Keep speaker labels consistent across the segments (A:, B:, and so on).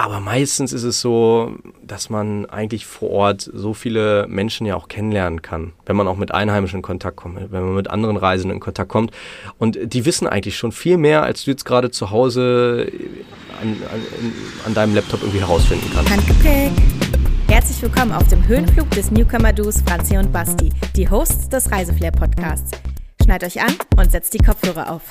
A: Aber meistens ist es so, dass man eigentlich vor Ort so viele Menschen ja auch kennenlernen kann, wenn man auch mit Einheimischen in Kontakt kommt, wenn man mit anderen Reisenden in Kontakt kommt. Und die wissen eigentlich schon viel mehr, als du jetzt gerade zu Hause an, an, an deinem Laptop irgendwie herausfinden kannst.
B: Handgepäck. Herzlich willkommen auf dem Höhenflug des Newcomer-Duos Franzi und Basti, die Hosts des Reiseflair-Podcasts. Schneid euch an und setzt die Kopfhörer auf.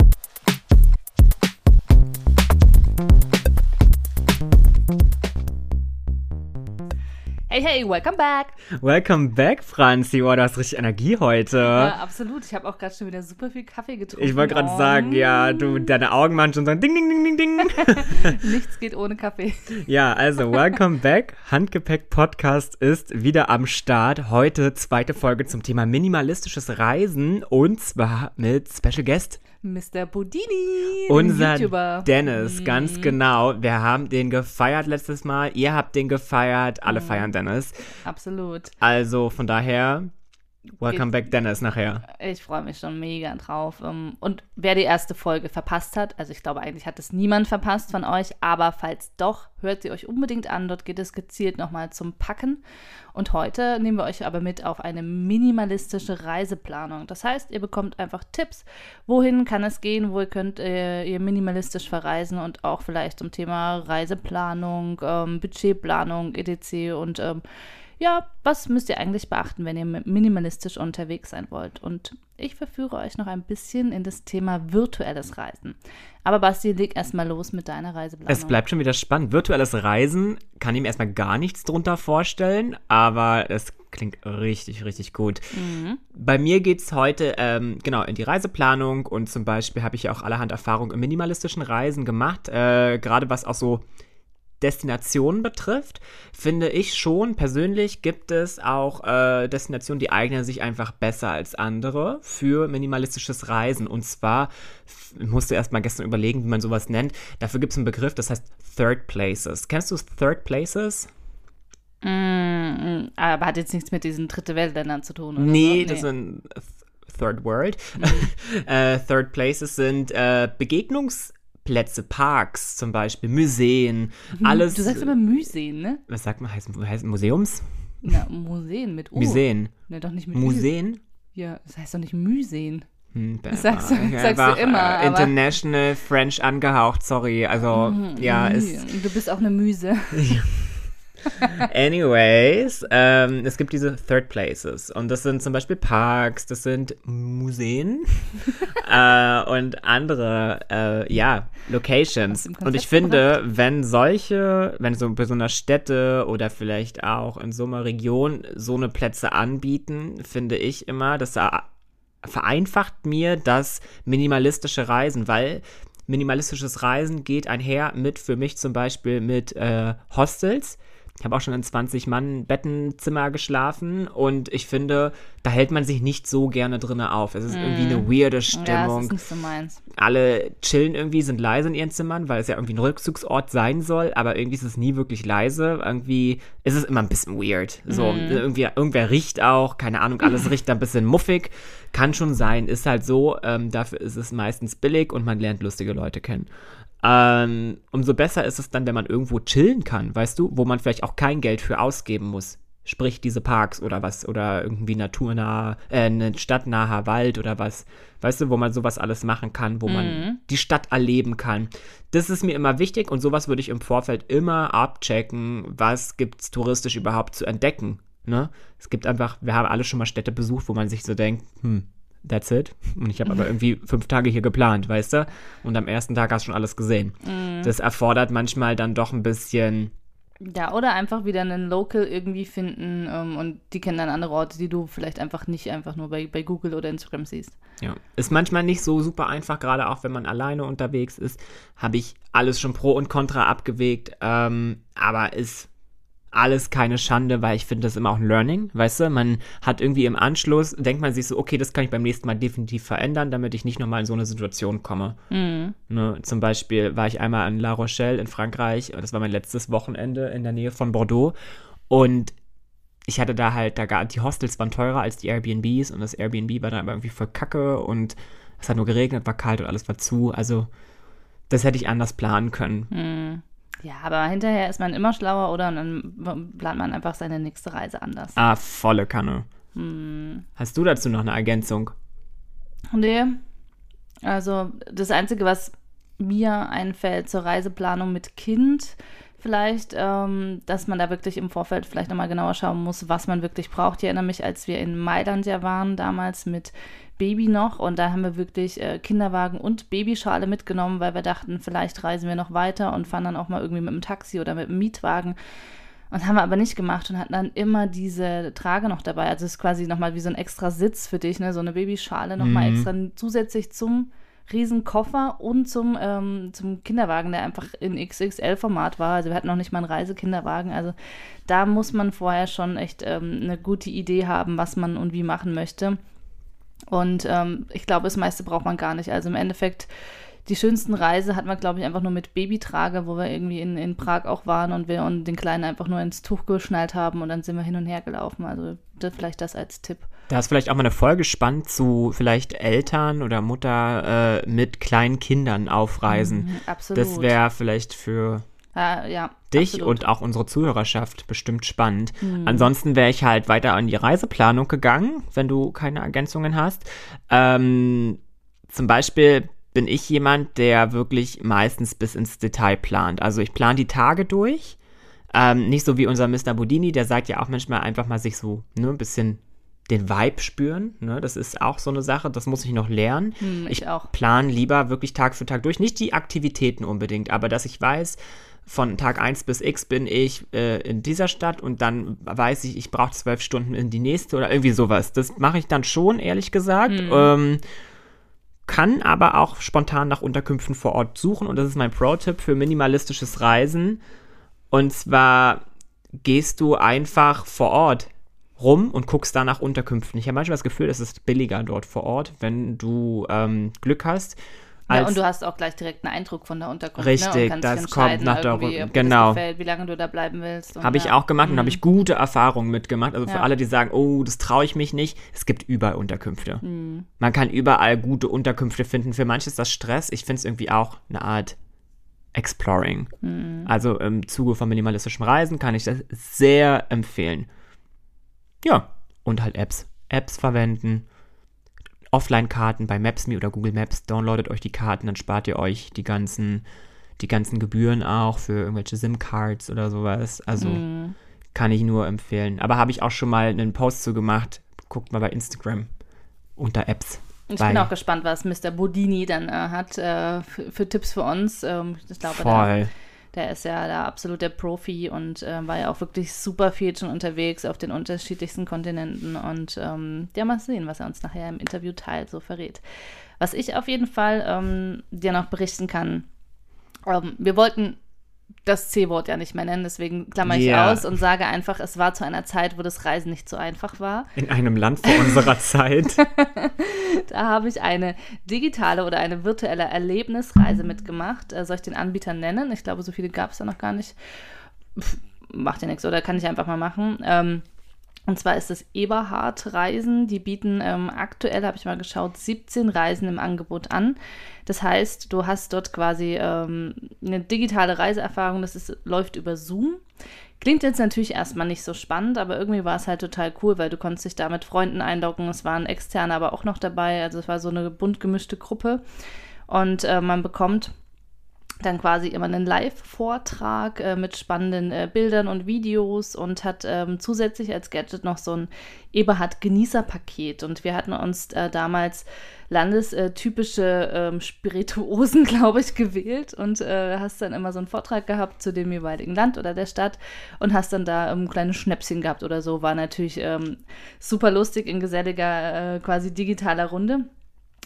C: Hey, hey, welcome back.
D: Welcome back, Franzi. Oh, du hast richtig Energie heute.
C: Ja, absolut. Ich habe auch gerade schon wieder super viel Kaffee getrunken.
D: Ich wollte gerade sagen, ja, du, deine Augen machen schon so ein Ding, Ding, Ding, Ding, Ding.
C: Nichts geht ohne Kaffee.
D: Ja, also welcome back. Handgepäck Podcast ist wieder am Start. Heute zweite Folge zum Thema minimalistisches Reisen und zwar mit Special Guest.
C: Mr. Budini,
D: Unser
C: YouTuber.
D: Dennis,
C: Mhm.
D: ganz genau. Wir haben den gefeiert letztes Mal. Ihr habt den gefeiert.
C: Mhm.
D: Alle feiern Dennis.
C: Absolut.
D: Also von daher, welcome back Dennis nachher.
C: Ich freue mich schon mega drauf. Ähm, Und wer die erste Folge verpasst hat, also ich glaube eigentlich hat es niemand verpasst von euch, aber falls doch, hört sie euch unbedingt an. Dort geht es gezielt nochmal zum Packen. Und heute nehmen wir euch aber mit auf eine minimalistische Reiseplanung. Das heißt, ihr bekommt einfach Tipps, wohin kann es gehen, wo ihr könnt äh, ihr minimalistisch verreisen und auch vielleicht zum Thema Reiseplanung, ähm, Budgetplanung, etc. Und ähm, ja, was müsst ihr eigentlich beachten, wenn ihr minimalistisch unterwegs sein wollt? Und ich verführe euch noch ein bisschen in das Thema virtuelles Reisen. Aber Basti, leg erstmal los mit deiner Reiseplanung.
D: Es bleibt schon wieder spannend. Virtuelles Reisen kann ihm erstmal gar nichts drunter vorstellen, aber es klingt richtig, richtig gut. Bei mir geht es heute ähm, genau in die Reiseplanung und zum Beispiel habe ich ja auch allerhand Erfahrung im minimalistischen Reisen gemacht, äh, gerade was auch so Destinationen betrifft, finde ich schon, persönlich gibt es auch äh, Destinationen, die eignen sich einfach besser als andere für minimalistisches Reisen. Und zwar f- musste erst mal gestern überlegen, wie man sowas nennt. Dafür gibt es einen Begriff, das heißt Third Places. Kennst du Third Places?
C: Mm, aber hat jetzt nichts mit diesen dritte Weltländern zu tun, oder?
D: Nee,
C: so?
D: das sind Th- Third World. äh, Third Places sind äh, Begegnungsplätze, Parks zum Beispiel, Museen, alles.
C: Du sagst aber Museen, ne?
D: was sagt man, heißt, heißt Museums?
C: Na, Museen mit U.
D: Museen.
C: Ne, doch nicht mit Ü.
D: Museen?
C: Ja, das heißt doch nicht Museen.
D: Hm,
C: sagst du-
D: ich
C: sagst du
D: einfach,
C: immer,
D: äh, International French angehaucht, sorry. Also, ja, ist.
C: Du bist auch eine Müse.
D: Anyways, ähm, es gibt diese Third Places. Und das sind zum Beispiel Parks, das sind Museen äh, und andere, äh, ja, Locations. Und ich finde, wenn solche, wenn so bei so einer Städte oder vielleicht auch in so einer Region so eine Plätze anbieten, finde ich immer, das vereinfacht mir das minimalistische Reisen, weil minimalistisches Reisen geht einher mit, für mich zum Beispiel, mit äh, Hostels. Ich habe auch schon in 20-Mann-Bettenzimmer geschlafen und ich finde, da hält man sich nicht so gerne drinne auf. Es ist irgendwie eine weirde
C: Ja, das
D: Stimmung
C: ist nicht so meins.
D: alle chillen irgendwie, sind leise in ihren Zimmern, weil es ja irgendwie ein Rückzugsort sein soll, aber irgendwie ist es nie wirklich leise. Irgendwie ist es immer ein bisschen weird. So, irgendwie, irgendwer riecht auch, keine Ahnung, alles riecht ein bisschen muffig. Kann schon sein, ist halt so. Ähm, dafür ist es meistens billig und man lernt lustige Leute kennen. Ähm, umso besser ist es dann, wenn man irgendwo chillen kann, weißt du, wo man vielleicht auch kein Geld für ausgeben muss. Sprich diese Parks oder was, oder irgendwie naturnah, äh, ein stadtnaher Wald oder was, weißt du, wo man sowas alles machen kann, wo man die Stadt erleben kann. Das ist mir immer wichtig und sowas würde ich im Vorfeld immer abchecken, was gibt's touristisch überhaupt zu entdecken. Ne? Es gibt einfach, wir haben alle schon mal Städte besucht, wo man sich so denkt, hm, that's it. Und ich habe aber irgendwie fünf Tage hier geplant, weißt du? Und am ersten Tag hast du schon alles gesehen. Das erfordert manchmal dann doch ein bisschen
C: Ja, oder einfach wieder einen Local irgendwie finden ähm, und die kennen dann andere Orte, die du vielleicht einfach nicht einfach nur bei, bei Google oder Instagram siehst.
D: Ja, ist manchmal nicht so super einfach, gerade auch wenn man alleine unterwegs ist. Habe ich alles schon pro und contra abgewegt, ähm, aber ist alles keine Schande, weil ich finde das immer auch ein Learning, weißt du? Man hat irgendwie im Anschluss, denkt man sich so, okay, das kann ich beim nächsten Mal definitiv verändern, damit ich nicht nochmal in so eine Situation komme. Ne, zum Beispiel war ich einmal in La Rochelle in Frankreich, das war mein letztes Wochenende in der Nähe von Bordeaux und ich hatte da halt, da gar, die Hostels waren teurer als die Airbnbs und das Airbnb war dann aber irgendwie voll kacke und es hat nur geregnet, war kalt und alles war zu. Also, das hätte ich anders planen können.
C: Ja, aber hinterher ist man immer schlauer oder und dann plant man einfach seine nächste Reise anders.
D: Ah, volle Kanne.
C: Hm.
D: Hast du dazu noch eine Ergänzung?
C: Nee. Also das Einzige, was mir einfällt zur Reiseplanung mit Kind, vielleicht, ähm, dass man da wirklich im Vorfeld vielleicht nochmal genauer schauen muss, was man wirklich braucht. Ich erinnere mich, als wir in Mailand ja waren, damals mit Baby noch und da haben wir wirklich äh, Kinderwagen und Babyschale mitgenommen, weil wir dachten, vielleicht reisen wir noch weiter und fahren dann auch mal irgendwie mit dem Taxi oder mit dem Mietwagen. Und haben wir aber nicht gemacht und hatten dann immer diese Trage noch dabei. Also es ist quasi nochmal wie so ein extra Sitz für dich, ne? So eine Babyschale nochmal
D: Mhm.
C: extra zusätzlich zum Riesenkoffer und zum, ähm, zum Kinderwagen, der einfach in XXL-Format war. Also wir hatten noch nicht mal einen Reisekinderwagen. Also da muss man vorher schon echt ähm, eine gute Idee haben, was man und wie machen möchte. Und ähm, ich glaube, das meiste braucht man gar nicht. Also im Endeffekt, die schönsten Reise hatten wir, glaube ich, einfach nur mit Babytrage, wo wir irgendwie in, in Prag auch waren und wir und den Kleinen einfach nur ins Tuch geschnallt haben und dann sind wir hin und her gelaufen. Also vielleicht das als Tipp.
D: Da ist vielleicht auch mal eine Folge spannend zu vielleicht Eltern oder Mutter äh, mit kleinen Kindern aufreisen.
C: Mhm, absolut.
D: Das wäre vielleicht für
C: ja, ja,
D: dich
C: absolut.
D: und auch unsere Zuhörerschaft bestimmt spannend. Ansonsten wäre ich halt weiter an die Reiseplanung gegangen, wenn du keine Ergänzungen hast. Ähm, zum Beispiel bin ich jemand, der wirklich meistens bis ins Detail plant. Also ich plane die Tage durch. Ähm, nicht so wie unser Mr. Bodini, der sagt ja auch manchmal einfach mal sich so ne, ein bisschen den Vibe spüren. Ne? Das ist auch so eine Sache, das muss ich noch lernen.
C: Hm, ich auch.
D: plan lieber wirklich Tag für Tag durch. Nicht die Aktivitäten unbedingt, aber dass ich weiß, von Tag 1 bis X bin ich äh, in dieser Stadt und dann weiß ich, ich brauche zwölf Stunden in die nächste oder irgendwie sowas. Das mache ich dann schon, ehrlich gesagt. Ähm, kann aber auch spontan nach Unterkünften vor Ort suchen und das ist mein Pro-Tipp für minimalistisches Reisen. Und zwar gehst du einfach vor Ort rum und guckst da nach Unterkünften. Ich habe manchmal das Gefühl, es ist billiger dort vor Ort, wenn du ähm, Glück hast.
C: Ja, und du hast auch gleich direkt einen Eindruck von der Unterkunft.
D: Richtig,
C: ne? und kannst
D: das kommt nach der
C: irgendwie,
D: Rück-
C: ob dir
D: genau.
C: Gefällt, wie lange du da bleiben willst. und
D: Habe ich auch gemacht und
C: Mhm.
D: habe ich gute Erfahrungen mitgemacht. Also für
C: Ja.
D: alle, die sagen, oh, das traue ich mich nicht, es gibt überall Unterkünfte.
C: Mhm.
D: Man kann überall gute Unterkünfte finden. Für manche ist das Stress. Ich finde es irgendwie auch eine Art Exploring.
C: Mhm.
D: Also im Zuge von minimalistischem Reisen kann ich das sehr empfehlen. Ja, und halt Apps. Apps verwenden. Offline-Karten bei Maps.me oder Google Maps. Downloadet euch die Karten, dann spart ihr euch die ganzen, die ganzen Gebühren auch für irgendwelche SIM-Cards oder sowas. Also
C: Mhm.
D: kann ich nur empfehlen. Aber habe ich auch schon mal einen Post zu gemacht. Guckt mal bei Instagram unter Apps.
C: Ich
D: Weil-
C: bin auch gespannt, was Mr. Bodini dann äh, hat äh, für, für Tipps für uns. Ähm, ich glaube,
D: Voll.
C: Der ist ja der absolute Profi und äh, war ja auch wirklich super viel schon unterwegs auf den unterschiedlichsten Kontinenten. Und ähm, ja, mal sehen, was er uns nachher im Interview teilt, so verrät. Was ich auf jeden Fall ähm, dir noch berichten kann, ähm, wir wollten das C-Wort ja nicht mehr nennen, deswegen klammer ich
D: Ja.
C: aus und sage einfach, es war zu einer Zeit, wo das Reisen nicht so einfach war.
D: In einem Land vor unserer Zeit.
C: Da habe ich eine digitale oder eine virtuelle Erlebnisreise mitgemacht. Äh, soll ich den Anbieter nennen? Ich glaube, so viele gab es da noch gar nicht. Pff, macht ja nichts, oder kann ich einfach mal machen. Ähm, und zwar ist es Eberhard Reisen. Die bieten ähm, aktuell, habe ich mal geschaut, 17 Reisen im Angebot an. Das heißt, du hast dort quasi ähm, eine digitale Reiseerfahrung. Das ist, läuft über Zoom. Klingt jetzt natürlich erstmal nicht so spannend, aber irgendwie war es halt total cool, weil du konntest dich da mit Freunden einloggen. Es waren Externe aber auch noch dabei. Also es war so eine bunt gemischte Gruppe. Und äh, man bekommt dann quasi immer einen Live-Vortrag äh, mit spannenden äh, Bildern und Videos und hat ähm, zusätzlich als Gadget noch so ein Eberhard-Genießer-Paket. Und wir hatten uns äh, damals landestypische ähm, Spirituosen, glaube ich, gewählt und äh, hast dann immer so einen Vortrag gehabt zu dem jeweiligen Land oder der Stadt und hast dann da ähm, kleine Schnäpschen gehabt oder so. War natürlich ähm, super lustig in geselliger, äh, quasi digitaler Runde.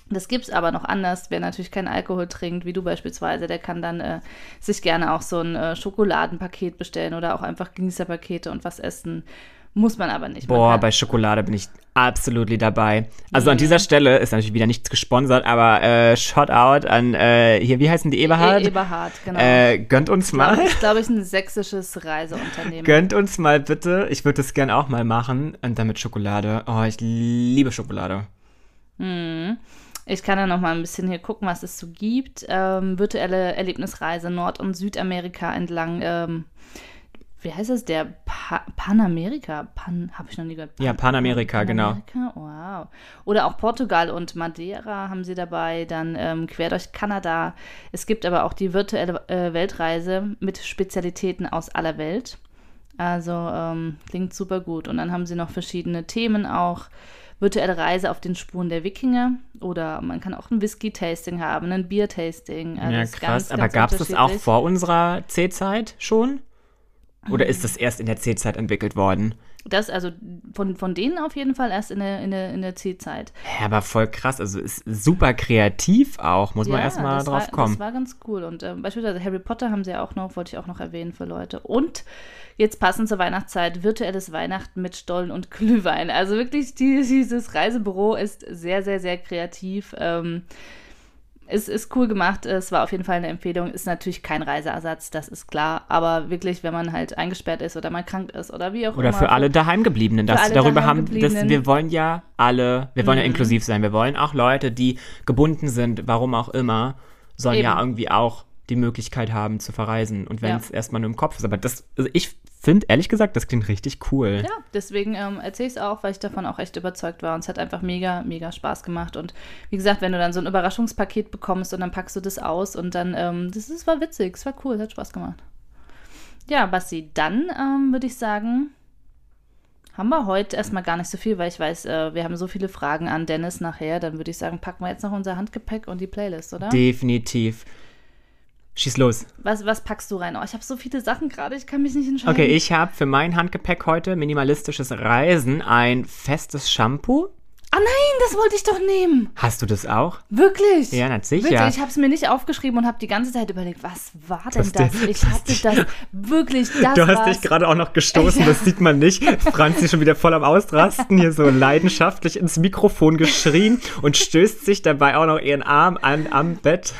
C: Das gibt's aber noch anders. Wer natürlich keinen Alkohol trinkt, wie du beispielsweise, der kann dann äh, sich gerne auch so ein äh, Schokoladenpaket bestellen oder auch einfach Genießerpakete und was essen. Muss man aber nicht. Man
D: Boah, bei Schokolade bin ich absolut dabei. Also an dieser Stelle ist natürlich wieder nichts gesponsert, aber äh, Shoutout an hier, wie heißen die Eberhard?
C: E Eberhard, genau.
D: Äh, gönnt uns mal.
C: Das ist, glaube ich, ein sächsisches Reiseunternehmen.
D: Gönnt uns mal bitte. Ich würde das gern auch mal machen. Und dann mit Schokolade. Oh, ich liebe Schokolade.
C: Ich kann ja noch mal ein bisschen hier gucken, was es so gibt. Ähm, virtuelle Erlebnisreise Nord- und Südamerika entlang. Ähm, wie heißt es? Der pa Panamerika. Pan, habe ich noch nie gehört. Pan
D: Ja, Panamerika, genau.
C: Panamerika? Wow. Oder auch Portugal und Madeira haben sie dabei. Dann ähm, quer durch Kanada. Es gibt aber auch die virtuelle äh, Weltreise mit Spezialitäten aus aller Welt. Also ähm, klingt super gut. Und dann haben sie noch verschiedene Themen auch. Virtuelle Reise auf den Spuren der Wikinger. Oder man kann auch ein Whisky-Tasting haben, ein Bier-Tasting. Also
D: ja, krass.
C: ganz,
D: Aber
C: ganz
D: gab es das auch vor unserer C-Zeit schon? Oder ist das erst in der C-Zeit entwickelt worden?
C: Das, also von, von denen auf jeden Fall erst in der, in der, in der C-Zeit.
D: Ja, aber voll krass. Also ist super kreativ auch. Muss man
C: Ja,
D: erstmal
C: das
D: drauf
C: war,
D: kommen.
C: Das war ganz cool. Und ähm, beispielsweise Harry Potter haben sie ja auch noch, wollte ich auch noch erwähnen für Leute. Und jetzt passend zur Weihnachtszeit, virtuelles Weihnachten mit Stollen und Glühwein. Also wirklich, die, dieses Reisebüro ist sehr, sehr, sehr kreativ. Ähm, es ist cool gemacht. Es war auf jeden Fall eine Empfehlung. Ist natürlich kein Reiseersatz, das ist klar. Aber wirklich, wenn man halt eingesperrt ist oder mal krank ist oder wie auch
D: Oder
C: immer.
D: für alle Daheimgebliebenen, dass
C: alle
D: darüber haben, dass wir wollen ja alle, wir
C: Mhm.
D: wollen ja inklusiv sein. Wir wollen auch Leute, die gebunden sind, warum auch immer, sollen ja
C: Eben.
D: irgendwie auch die Möglichkeit haben zu verreisen. Und wenn
C: Ja.
D: es erstmal nur im Kopf ist. Aber das, also ich finde, ehrlich gesagt, das klingt richtig cool.
C: Ja, deswegen ähm, erzähle ich es auch, weil ich davon auch echt überzeugt war. Und es hat einfach mega, mega Spaß gemacht. Und wie gesagt, wenn du dann so ein Überraschungspaket bekommst und dann packst du das aus und dann, ähm, das, das war witzig, es war cool, es hat Spaß gemacht. Ja, Basti, dann ähm, würde ich sagen, haben wir heute erstmal gar nicht so viel, weil ich weiß, äh, wir haben so viele Fragen an Dennis nachher. Dann würde ich sagen, packen wir jetzt noch unser Handgepäck und die Playlist, oder?
D: Definitiv. Schieß los.
C: was, was packst du rein? Oh, ich habe so viele Sachen gerade, ich kann mich nicht entscheiden.
D: Okay, ich habe für mein Handgepäck heute minimalistisches Reisen ein festes Shampoo.
C: Ah nein, das wollte ich doch nehmen.
D: Hast du das auch?
C: Wirklich?
D: Ja, na sicher.
C: Wirklich, ich habe es mir nicht aufgeschrieben und habe die ganze Zeit überlegt, was war denn das? Ich hatte
D: dich-
C: das wirklich, das
D: Du hast
C: war's.
D: dich gerade auch noch gestoßen,
C: Ja.
D: das sieht man nicht. Franzi schon wieder voll am Ausrasten, hier so leidenschaftlich ins Mikrofon geschrien und stößt sich dabei auch noch ihren Arm an am Bett.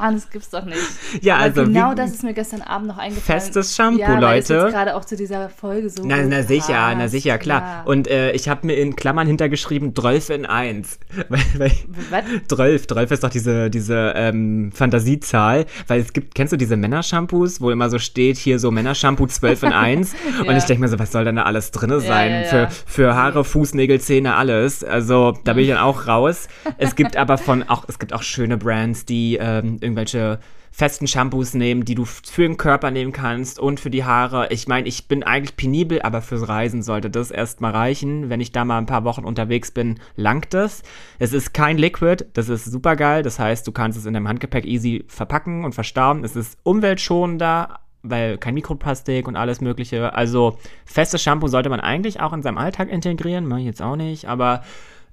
C: Ah, das gibt's doch nicht.
D: Ja,
C: Aber
D: also
C: genau das ist mir gestern Abend noch eingefallen.
D: Festes Shampoo,
C: ja,
D: Leute.
C: jetzt gerade auch zu dieser Folge so
D: Na, na sicher,
C: passt.
D: na sicher, klar.
C: Ja.
D: Und äh, ich habe mir in Klammern hintergeschrieben, 12 in 1. Weil, weil,
C: Was?
D: 12, 12 ist doch diese, diese ähm, Fantasiezahl, weil es gibt, kennst du diese Männershampoos, wo immer so steht, hier so Männershampoo 12 in 1 und
C: Ja.
D: ich denke mir so, was soll denn da alles drin sein?
C: ja, ja.
D: Für, für Haare, Fußnägel, Zähne, alles. Also da bin ich dann auch raus. Es gibt aber von, auch, es gibt auch schöne Brands, die ähm, irgendwelche festen Shampoos nehmen, die du für den Körper nehmen kannst und für die Haare. Ich meine, ich bin eigentlich penibel, aber fürs Reisen sollte das erstmal reichen. Wenn ich da mal ein paar Wochen unterwegs bin, langt das. Es ist kein Liquid, das ist super geil. Das heißt, du kannst es in deinem Handgepäck easy verpacken und verstauen. Es ist umweltschonender, weil kein Mikroplastik und alles mögliche. Also festes Shampoo sollte man eigentlich auch in seinem Alltag integrieren, mache ich jetzt auch nicht, aber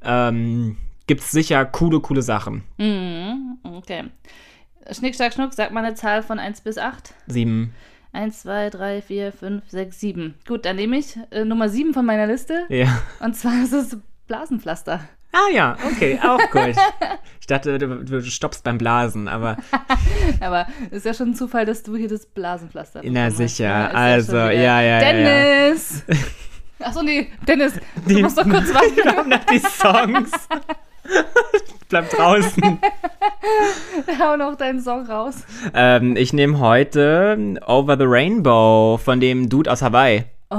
D: ähm, gibt's sicher coole, coole Sachen.
C: Mhm, okay. Schnick, schnack, schnuck, sag mal eine Zahl von 1 bis 8.
D: Sieben.
C: 1, 2, 3, 4, 5, 6, 7. Gut, dann nehme ich äh, Nummer 7 von meiner Liste.
D: Ja.
C: Und zwar ist es Blasenpflaster.
D: Ah ja, okay, auch gut. Ich dachte, du, du stoppst beim Blasen, aber
C: Aber ist ja schon ein Zufall, dass du hier das Blasenpflaster
D: Na,
C: bekommen hast,
D: sicher.
C: Ist
D: Also, ja, ja, ja,
C: Dennis! Achso, nee, Dennis, du
D: Die-
C: musst doch kurz warten.
D: wir haben noch die Songs. Bleib draußen.
C: Hau noch deinen Song raus.
D: Ähm, ich nehme heute Over the Rainbow von dem Dude aus Hawaii.
C: Oh,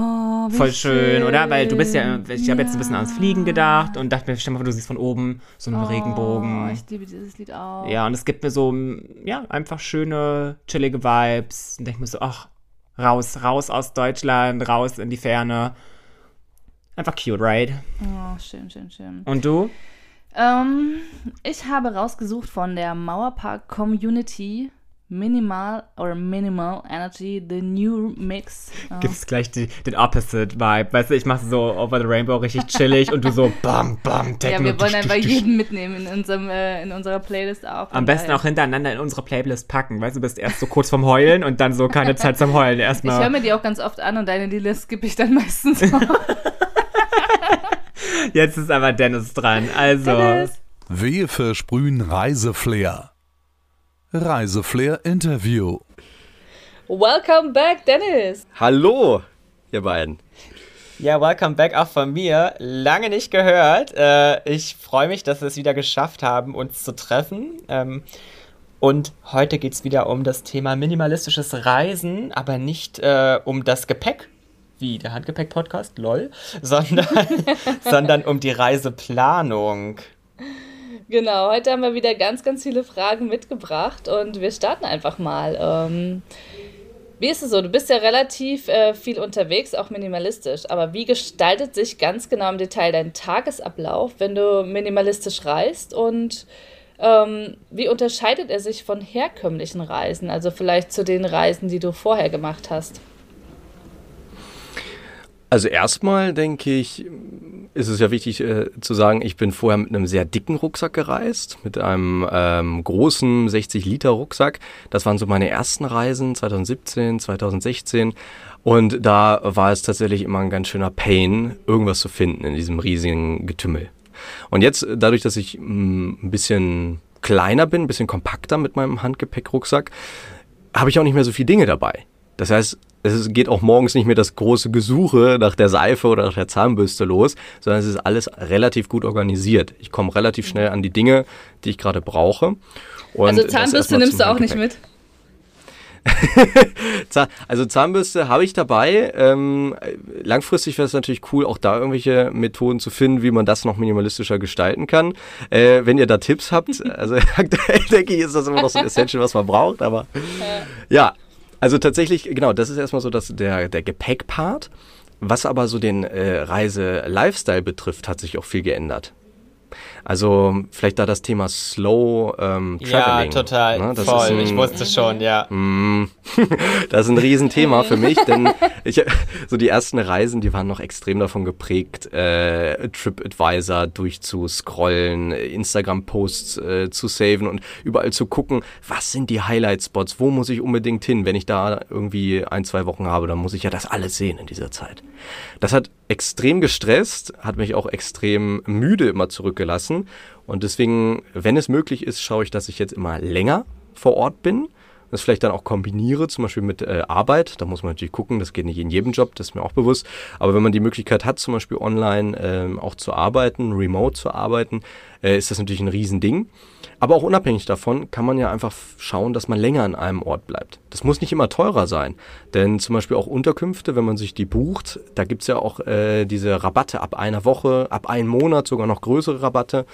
C: wie
D: Voll schön, oder? Weil du bist ja, ich habe jetzt ein bisschen ans Fliegen gedacht und dachte mir, stell mal vor, du siehst von oben so einen
C: Oh,
D: Regenbogen.
C: ich liebe dieses Lied auch.
D: Ja, und es gibt mir so, ja, einfach schöne, chillige Vibes. Und denke mir so, ach, raus, raus aus Deutschland, raus in die Ferne. Einfach cute, right?
C: Oh, schön, schön, schön.
D: Und du?
C: Ähm, ich habe rausgesucht von der Mauerpark Community Minimal oder Minimal Energy, The New Mix. Äh,
D: Gibt's gleich die, den Opposite Vibe. Weißt du, ich mache so Over the Rainbow richtig chillig und du so bam, bam, Techno.
C: ja, wir wollen einfach jeden mitnehmen in, unserem, äh, in unserer Playlist auch.
D: Am besten auch hintereinander in unsere Playlist packen. Weißt du, du bist erst so kurz vorm Heulen und dann so keine Zeit zum Heulen.
C: Ich höre
D: Erstmal.
C: mir die auch ganz oft an und deine Lieder skippe ich dann meistens auch.
D: Jetzt ist aber Dennis dran. Also.
C: Dennis.
E: Wir versprühen Reiseflair. Reiseflair Interview.
C: Welcome back, Dennis.
A: Hallo, ihr beiden.
D: Ja, welcome back auch von mir. Lange nicht gehört. Äh, ich freue mich, dass wir es wieder geschafft haben, uns zu treffen. Ähm, und heute geht es wieder um das Thema minimalistisches Reisen, aber nicht äh, um das Gepäck, wie der Handgepäck-Podcast, lol, sondern, sondern um die Reiseplanung.
C: Genau, heute haben wir wieder ganz, ganz viele Fragen mitgebracht und wir starten einfach mal. Ähm, wie ist es so? Du bist ja relativ äh, viel unterwegs, auch minimalistisch. Aber wie gestaltet sich ganz genau im Detail dein Tagesablauf, wenn du minimalistisch reist? Und ähm, wie unterscheidet er sich von herkömmlichen Reisen? Also vielleicht zu den Reisen, die du vorher gemacht hast?
A: Also erstmal denke ich, ist es ja wichtig äh, zu sagen, ich bin vorher mit einem sehr dicken Rucksack gereist, mit einem ähm, großen 60 Liter Rucksack. Das waren so meine ersten Reisen 2017, 2016. Und da war es tatsächlich immer ein ganz schöner Pain, irgendwas zu finden in diesem riesigen Getümmel. Und jetzt, dadurch, dass ich mh, mm, ein bisschen kleiner bin, ein bisschen kompakter mit meinem Handgepäckrucksack, habe ich auch nicht mehr so viele Dinge dabei. Das heißt, es geht auch morgens nicht mehr das große Gesuche nach der Seife oder nach der Zahnbürste los, sondern es ist alles relativ gut organisiert. Ich komme relativ schnell an die Dinge, die ich gerade brauche.
C: Also Zahnbürste nimmst du auch nicht mit?
A: also Zahnbürste habe ich dabei. Ähm, langfristig wäre es natürlich cool, auch da irgendwelche Methoden zu finden, wie man das noch minimalistischer gestalten kann. Äh, wenn ihr da Tipps habt, also aktuell denke ich, ist das immer noch so ein Essential, was man braucht, aber ja, also tatsächlich, genau, das ist erstmal so dass der, der Gepäckpart. Was aber so den äh, Reise-Lifestyle betrifft, hat sich auch viel geändert. Also vielleicht da das Thema Slow ähm, Traveling.
D: Ja, total. Ne? Voll. Ein, ich wusste schon, ja.
A: Mm, das ist ein Riesenthema für mich, denn ich, so die ersten Reisen, die waren noch extrem davon geprägt, äh, TripAdvisor durchzuscrollen, Instagram-Posts äh, zu saven und überall zu gucken, was sind die Highlight-Spots, wo muss ich unbedingt hin, wenn ich da irgendwie ein, zwei Wochen habe, dann muss ich ja das alles sehen in dieser Zeit. Das hat extrem gestresst, hat mich auch extrem müde immer zurückgelassen. Und deswegen, wenn es möglich ist, schaue ich, dass ich jetzt immer länger vor Ort bin. Das vielleicht dann auch kombiniere, zum Beispiel mit äh, Arbeit. Da muss man natürlich gucken, das geht nicht in jedem Job, das ist mir auch bewusst. Aber wenn man die Möglichkeit hat, zum Beispiel online äh, auch zu arbeiten, remote zu arbeiten, äh, ist das natürlich ein Riesending. Aber auch unabhängig davon kann man ja einfach schauen, dass man länger an einem Ort bleibt. Das muss nicht immer teurer sein, denn zum Beispiel auch Unterkünfte, wenn man sich die bucht, da gibt es ja auch äh, diese Rabatte ab einer Woche, ab einem Monat, sogar noch größere Rabatte.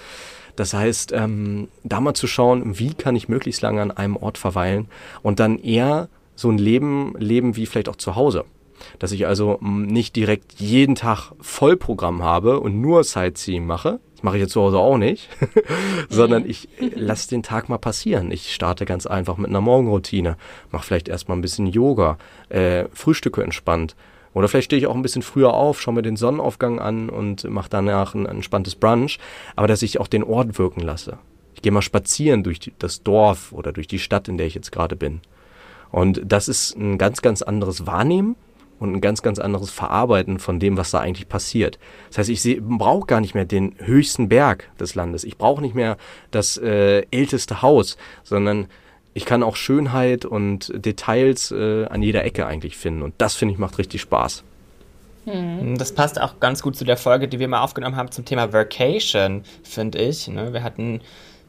A: Das heißt, ähm, da mal zu schauen, wie kann ich möglichst lange an einem Ort verweilen und dann eher so ein Leben leben wie vielleicht auch zu Hause. Dass ich also nicht direkt jeden Tag Vollprogramm habe und nur Sightseeing mache, mache ich jetzt zu Hause auch nicht, sondern mhm. ich lasse den Tag mal passieren. Ich starte ganz einfach mit einer Morgenroutine, mache vielleicht erstmal ein bisschen Yoga, äh, frühstücke entspannt. Oder vielleicht stehe ich auch ein bisschen früher auf, schaue mir den Sonnenaufgang an und mache danach ein, ein entspanntes Brunch, aber dass ich auch den Ort wirken lasse. Ich gehe mal spazieren durch die, das Dorf oder durch die Stadt, in der ich jetzt gerade bin. Und das ist ein ganz, ganz anderes Wahrnehmen und ein ganz, ganz anderes Verarbeiten von dem, was da eigentlich passiert. Das heißt, ich brauche gar nicht mehr den höchsten Berg des Landes. Ich brauche nicht mehr das äh, älteste Haus, sondern ich kann auch Schönheit und Details äh, an jeder Ecke eigentlich finden. Und das, finde ich, macht richtig Spaß.
D: Hm. Das passt auch ganz gut zu der Folge, die wir mal aufgenommen haben zum Thema Vacation, finde ich. Ne? Wir hatten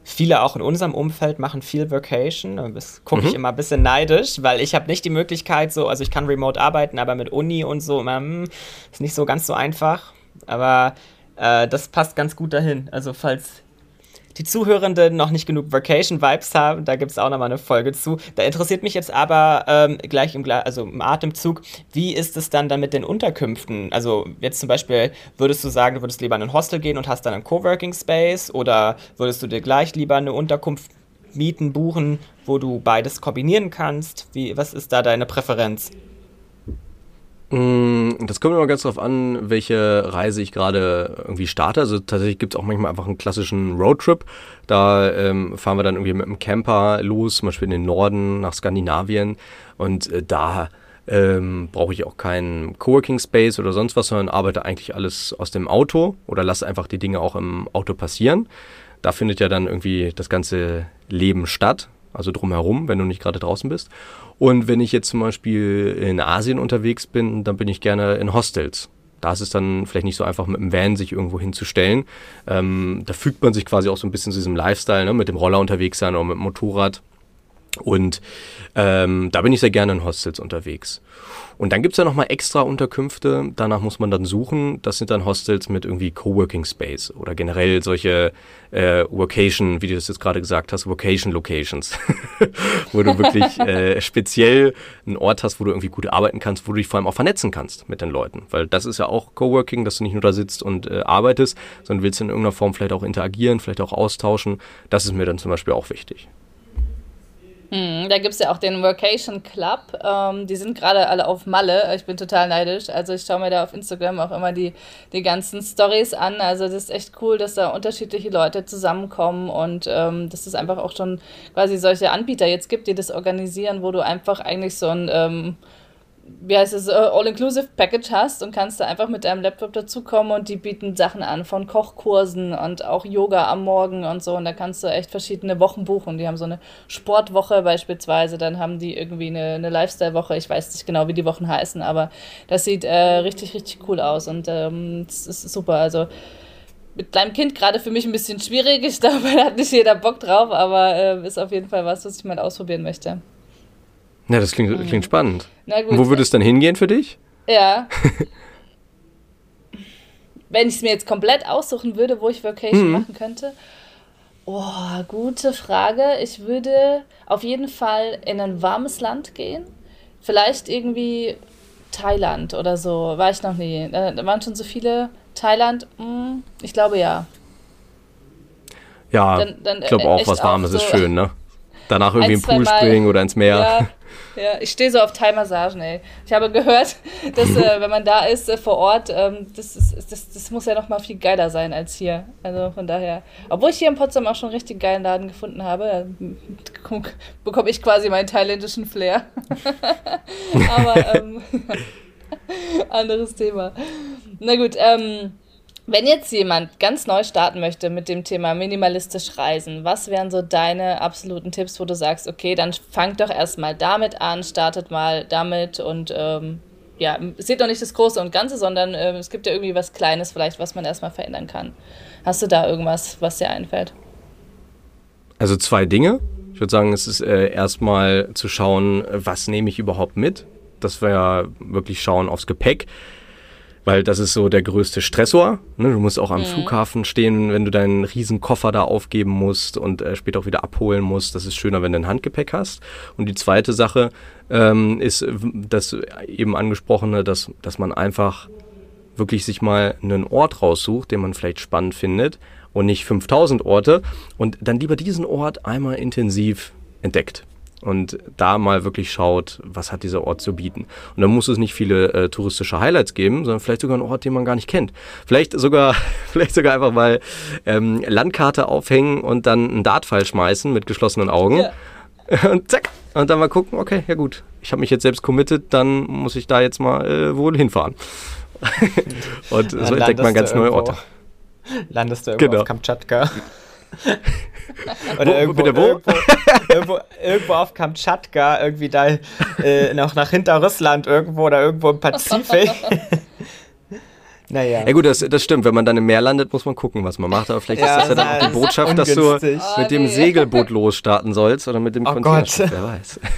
D: Viele auch in unserem Umfeld machen viel Vacation. Das gucke ich mhm. immer ein bisschen neidisch, weil ich habe nicht die Möglichkeit so, also ich kann remote arbeiten, aber mit Uni und so immer, hm, ist nicht so ganz so einfach. Aber äh, das passt ganz gut dahin. Also falls die Zuhörenden noch nicht genug Vacation-Vibes haben, da gibt es auch nochmal eine Folge zu. Da interessiert mich jetzt aber ähm, gleich im, also im Atemzug, wie ist es dann dann mit den Unterkünften? Also jetzt zum Beispiel, würdest du sagen, du würdest lieber in ein Hostel gehen und hast dann einen Coworking Space oder würdest du dir gleich lieber eine Unterkunft mieten, buchen, wo du beides kombinieren kannst? Wie, was ist da deine Präferenz?
A: Mm, das kommt immer ganz drauf an, welche Reise ich gerade irgendwie starte. Also tatsächlich gibt es auch manchmal einfach einen klassischen Roadtrip. Da ähm, fahren wir dann irgendwie mit einem Camper los, zum Beispiel in den Norden nach Skandinavien. Und äh, da ähm, brauche ich auch keinen Coworking Space oder sonst was, sondern arbeite eigentlich alles aus dem Auto oder lasse einfach die Dinge auch im Auto passieren. Da findet ja dann irgendwie das ganze Leben statt, also drumherum, wenn du nicht gerade draußen bist. Und wenn ich jetzt zum Beispiel in Asien unterwegs bin, dann bin ich gerne in Hostels. Da ist es dann vielleicht nicht so einfach mit dem Van sich irgendwo hinzustellen. Ähm, da fügt man sich quasi auch so ein bisschen zu diesem Lifestyle, ne? mit dem Roller unterwegs sein oder mit dem Motorrad. Und ähm, da bin ich sehr gerne in Hostels unterwegs. Und dann gibt's ja nochmal extra Unterkünfte, danach muss man dann suchen. Das sind dann Hostels mit irgendwie Coworking Space oder generell solche äh, Workation, wie du das jetzt gerade gesagt hast, Vocation Locations, wo du wirklich äh, speziell einen Ort hast, wo du irgendwie gut arbeiten kannst, wo du dich vor allem auch vernetzen kannst mit den Leuten. Weil das ist ja auch Coworking, dass du nicht nur da sitzt und äh, arbeitest, sondern willst in irgendeiner Form vielleicht auch interagieren, vielleicht auch austauschen. Das ist mir dann zum Beispiel auch wichtig.
C: Hm, da gibt es ja auch den Workation Club. Ähm, die sind gerade alle auf Malle. Ich bin total neidisch. Also ich schaue mir da auf Instagram auch immer die, die ganzen Stories an. Also das ist echt cool, dass da unterschiedliche Leute zusammenkommen und ähm, dass es einfach auch schon quasi solche Anbieter jetzt gibt, die das organisieren, wo du einfach eigentlich so ein ähm, wie heißt es, äh, All-Inclusive-Package hast und kannst da einfach mit deinem Laptop dazukommen und die bieten Sachen an von Kochkursen und auch Yoga am Morgen und so. Und da kannst du echt verschiedene Wochen buchen. Die haben so eine Sportwoche beispielsweise, dann haben die irgendwie eine, eine Lifestyle-Woche. Ich weiß nicht genau, wie die Wochen heißen, aber das sieht äh, richtig, richtig cool aus und ähm, das ist super. Also mit kleinem Kind gerade für mich ein bisschen schwierig. Ich glaube, da hat nicht jeder Bock drauf, aber äh, ist auf jeden Fall was, was ich mal ausprobieren möchte.
A: Ja, das klingt, klingt spannend. Na gut. Wo würde es dann hingehen für dich?
C: Ja. Wenn ich es mir jetzt komplett aussuchen würde, wo ich Vacation mhm. machen könnte. Oh, gute Frage. Ich würde auf jeden Fall in ein warmes Land gehen. Vielleicht irgendwie Thailand oder so. War ich noch nie. Da waren schon so viele. Thailand, mh, hm, ich glaube ja.
A: Ja, dann, dann ich glaube auch, was Warmes so ist schön, ne? Danach irgendwie im Pool springen oder ins Meer.
C: Ja, ja, ich stehe so auf Thai-Massagen, ey. Ich habe gehört, dass äh, wenn man da ist äh, vor Ort, ähm, das, ist, das, das muss ja noch mal viel geiler sein als hier. Also von daher, obwohl ich hier in Potsdam auch schon einen richtig geilen Laden gefunden habe, äh, bekomme ich quasi meinen thailändischen Flair. Aber ähm, anderes Thema. Na gut, ähm, wenn jetzt jemand ganz neu starten möchte mit dem Thema minimalistisch reisen, was wären so deine absoluten Tipps, wo du sagst, okay, dann fangt doch erstmal damit an, startet mal damit und ähm, ja, seht doch nicht das Große und Ganze, sondern äh, es gibt ja irgendwie was Kleines vielleicht, was man erstmal verändern kann. Hast du da irgendwas, was dir einfällt?
A: Also zwei Dinge. Ich würde sagen, es ist äh, erstmal zu schauen, was nehme ich überhaupt mit. Das wäre ja wirklich schauen aufs Gepäck weil das ist so der größte Stressor. Ne? Du musst auch am mhm. Flughafen stehen, wenn du deinen riesen Koffer da aufgeben musst und äh, später auch wieder abholen musst. Das ist schöner, wenn du ein Handgepäck hast. Und die zweite Sache ähm, ist das eben angesprochene, dass, dass man einfach wirklich sich mal einen Ort raussucht, den man vielleicht spannend findet und nicht 5000 Orte und dann lieber diesen Ort einmal intensiv entdeckt und da mal wirklich schaut, was hat dieser Ort zu bieten. Und dann muss es nicht viele äh, touristische Highlights geben, sondern vielleicht sogar einen Ort, den man gar nicht kennt. Vielleicht sogar, vielleicht sogar einfach mal ähm, Landkarte aufhängen und dann einen Dartpfeil schmeißen mit geschlossenen Augen. Ja. Und zack. Und dann mal gucken, okay, ja gut, ich habe mich jetzt selbst committed, dann muss ich da jetzt mal äh, wohl hinfahren. und so entdeckt man ganz neue Orte.
D: Landest du irgendwo genau. auf Kamtschatka? Oder wo, irgendwo, wo? Irgendwo, irgendwo, irgendwo, auf Kamtschatka, irgendwie da äh, noch nach Hinterrussland irgendwo oder irgendwo im Pazifik.
A: Naja. Ja gut, das, das stimmt. Wenn man dann im Meer landet, muss man gucken, was man macht. Aber vielleicht ja, ist das ja dann auch die Botschaft, dass du oh, mit dem nee. Segelboot losstarten sollst oder mit dem
D: oh Container. Wer weiß.